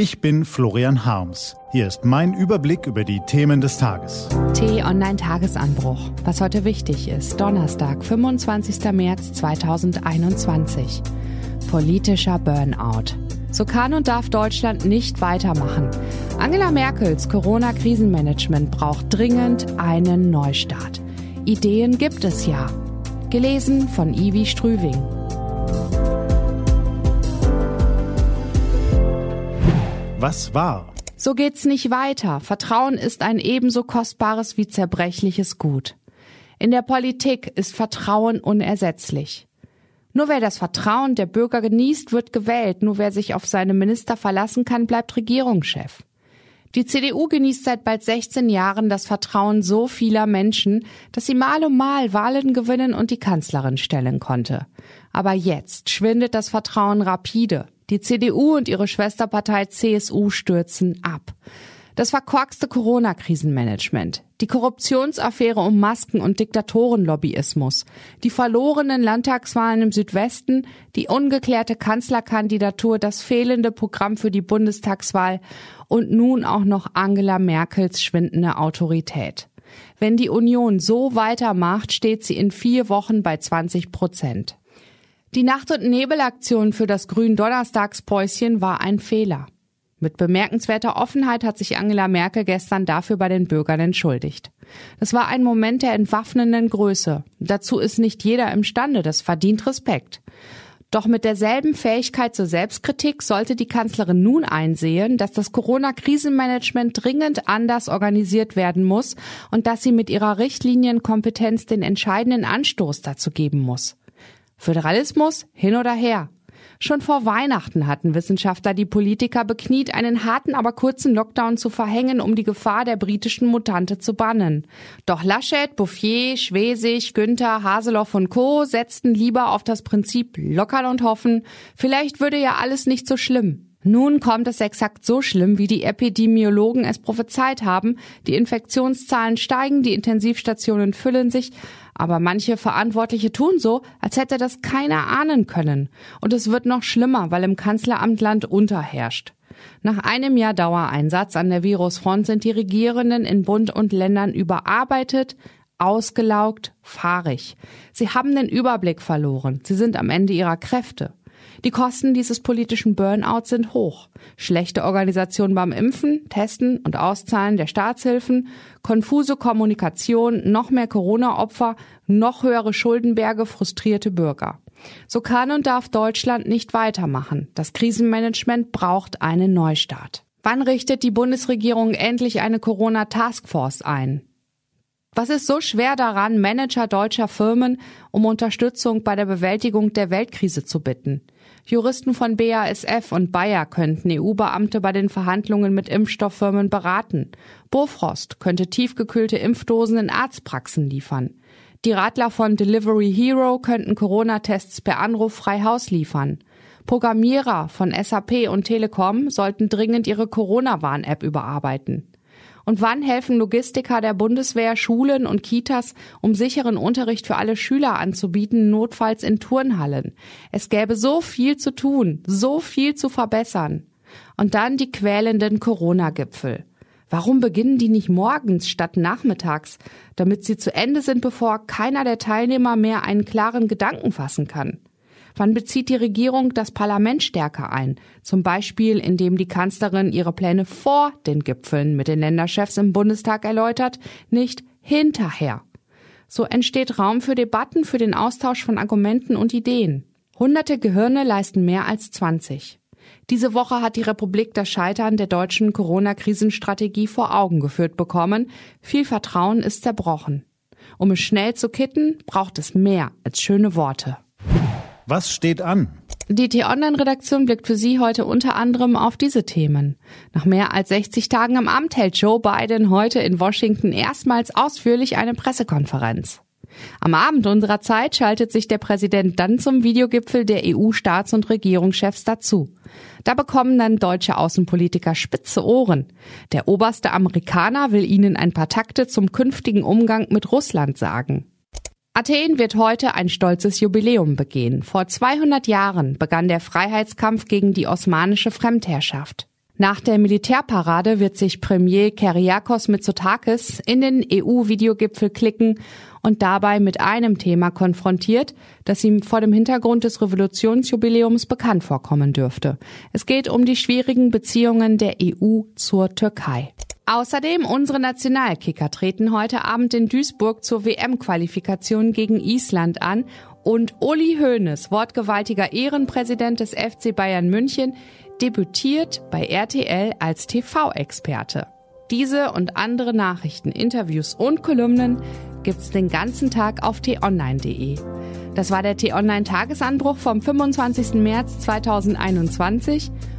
Ich bin Florian Harms. Hier ist mein Überblick über die Themen des Tages. T-Online-Tagesanbruch. Was heute wichtig ist. Donnerstag, 25. März 2021. Politischer Burnout. So kann und darf Deutschland nicht weitermachen. Angela Merkels Corona-Krisenmanagement braucht dringend einen Neustart. Ideen gibt es ja. Gelesen von Ivi Strüving. Was war? So geht's nicht weiter. Vertrauen ist ein ebenso kostbares wie zerbrechliches Gut. In der Politik ist Vertrauen unersetzlich. Nur wer das Vertrauen der Bürger genießt, wird gewählt. Nur wer sich auf seine Minister verlassen kann, bleibt Regierungschef. Die CDU genießt seit bald 16 Jahren das Vertrauen so vieler Menschen, dass sie mal um mal Wahlen gewinnen und die Kanzlerin stellen konnte. Aber jetzt schwindet das Vertrauen rapide. Die CDU und ihre Schwesterpartei CSU stürzen ab. Das verkorkste Corona-Krisenmanagement, die Korruptionsaffäre um Masken und Diktatorenlobbyismus, die verlorenen Landtagswahlen im Südwesten, die ungeklärte Kanzlerkandidatur, das fehlende Programm für die Bundestagswahl und nun auch noch Angela Merkels schwindende Autorität. Wenn die Union so weitermacht, steht sie in vier Wochen bei 20 Prozent. Die Nacht- und Nebelaktion für das Grün-Donnerstagspäuschen war ein Fehler. Mit bemerkenswerter Offenheit hat sich Angela Merkel gestern dafür bei den Bürgern entschuldigt. Das war ein Moment der entwaffnenden Größe. Dazu ist nicht jeder imstande, das verdient Respekt. Doch mit derselben Fähigkeit zur Selbstkritik sollte die Kanzlerin nun einsehen, dass das Corona-Krisenmanagement dringend anders organisiert werden muss und dass sie mit ihrer Richtlinienkompetenz den entscheidenden Anstoß dazu geben muss. Föderalismus hin oder her. Schon vor Weihnachten hatten Wissenschaftler die Politiker bekniet, einen harten, aber kurzen Lockdown zu verhängen, um die Gefahr der britischen Mutante zu bannen. Doch Laschet, Bouffier, Schwesig, Günther, Haseloff und Co. setzten lieber auf das Prinzip lockern und hoffen, vielleicht würde ja alles nicht so schlimm. Nun kommt es exakt so schlimm, wie die Epidemiologen es prophezeit haben. Die Infektionszahlen steigen, die Intensivstationen füllen sich, aber manche Verantwortliche tun so, als hätte das keiner ahnen können. Und es wird noch schlimmer, weil im Kanzleramt Land unterherrscht. Nach einem Jahr Dauereinsatz an der Virusfront sind die Regierenden in Bund und Ländern überarbeitet, ausgelaugt, fahrig. Sie haben den Überblick verloren. Sie sind am Ende ihrer Kräfte. Die Kosten dieses politischen Burnouts sind hoch. Schlechte Organisation beim Impfen, Testen und Auszahlen der Staatshilfen, konfuse Kommunikation, noch mehr Corona-Opfer, noch höhere Schuldenberge, frustrierte Bürger. So kann und darf Deutschland nicht weitermachen. Das Krisenmanagement braucht einen Neustart. Wann richtet die Bundesregierung endlich eine Corona-Taskforce ein? Was ist so schwer daran, Manager deutscher Firmen um Unterstützung bei der Bewältigung der Weltkrise zu bitten? Juristen von BASF und Bayer könnten EU-Beamte bei den Verhandlungen mit Impfstofffirmen beraten. Bofrost könnte tiefgekühlte Impfdosen in Arztpraxen liefern. Die Radler von Delivery Hero könnten Corona-Tests per Anruf frei Haus liefern. Programmierer von SAP und Telekom sollten dringend ihre Corona-Warn-App überarbeiten. Und wann helfen Logistiker der Bundeswehr, Schulen und Kitas, um sicheren Unterricht für alle Schüler anzubieten, notfalls in Turnhallen? Es gäbe so viel zu tun, so viel zu verbessern. Und dann die quälenden Corona-Gipfel. Warum beginnen die nicht morgens statt nachmittags, damit sie zu Ende sind, bevor keiner der Teilnehmer mehr einen klaren Gedanken fassen kann? Wann bezieht die Regierung das Parlament stärker ein? Zum Beispiel, indem die Kanzlerin ihre Pläne vor den Gipfeln mit den Länderchefs im Bundestag erläutert, nicht hinterher. So entsteht Raum für Debatten, für den Austausch von Argumenten und Ideen. Hunderte Gehirne leisten mehr als 20. Diese Woche hat die Republik das Scheitern der deutschen Corona-Krisenstrategie vor Augen geführt bekommen. Viel Vertrauen ist zerbrochen. Um es schnell zu kitten, braucht es mehr als schöne Worte. Was steht an? Die T-Online-Redaktion blickt für Sie heute unter anderem auf diese Themen. Nach mehr als 60 Tagen im Amt hält Joe Biden heute in Washington erstmals ausführlich eine Pressekonferenz. Am Abend unserer Zeit schaltet sich der Präsident dann zum Videogipfel der EU-Staats- und Regierungschefs dazu. Da bekommen dann deutsche Außenpolitiker spitze Ohren. Der oberste Amerikaner will ihnen ein paar Takte zum künftigen Umgang mit Russland sagen. Athen wird heute ein stolzes Jubiläum begehen. Vor 200 Jahren begann der Freiheitskampf gegen die osmanische Fremdherrschaft. Nach der Militärparade wird sich Premier Kyriakos Mitsotakis in den EU-Videogipfel klicken und dabei mit einem Thema konfrontiert, das ihm vor dem Hintergrund des Revolutionsjubiläums bekannt vorkommen dürfte. Es geht um die schwierigen Beziehungen der EU zur Türkei. Außerdem unsere Nationalkicker treten heute Abend in Duisburg zur WM-Qualifikation gegen Island an und Uli Hoeneß, wortgewaltiger Ehrenpräsident des FC Bayern München, debütiert bei RTL als TV-Experte. Diese und andere Nachrichten, Interviews und Kolumnen gibt's den ganzen Tag auf t-online.de. Das war der T-Online Tagesanbruch vom 25. März 2021,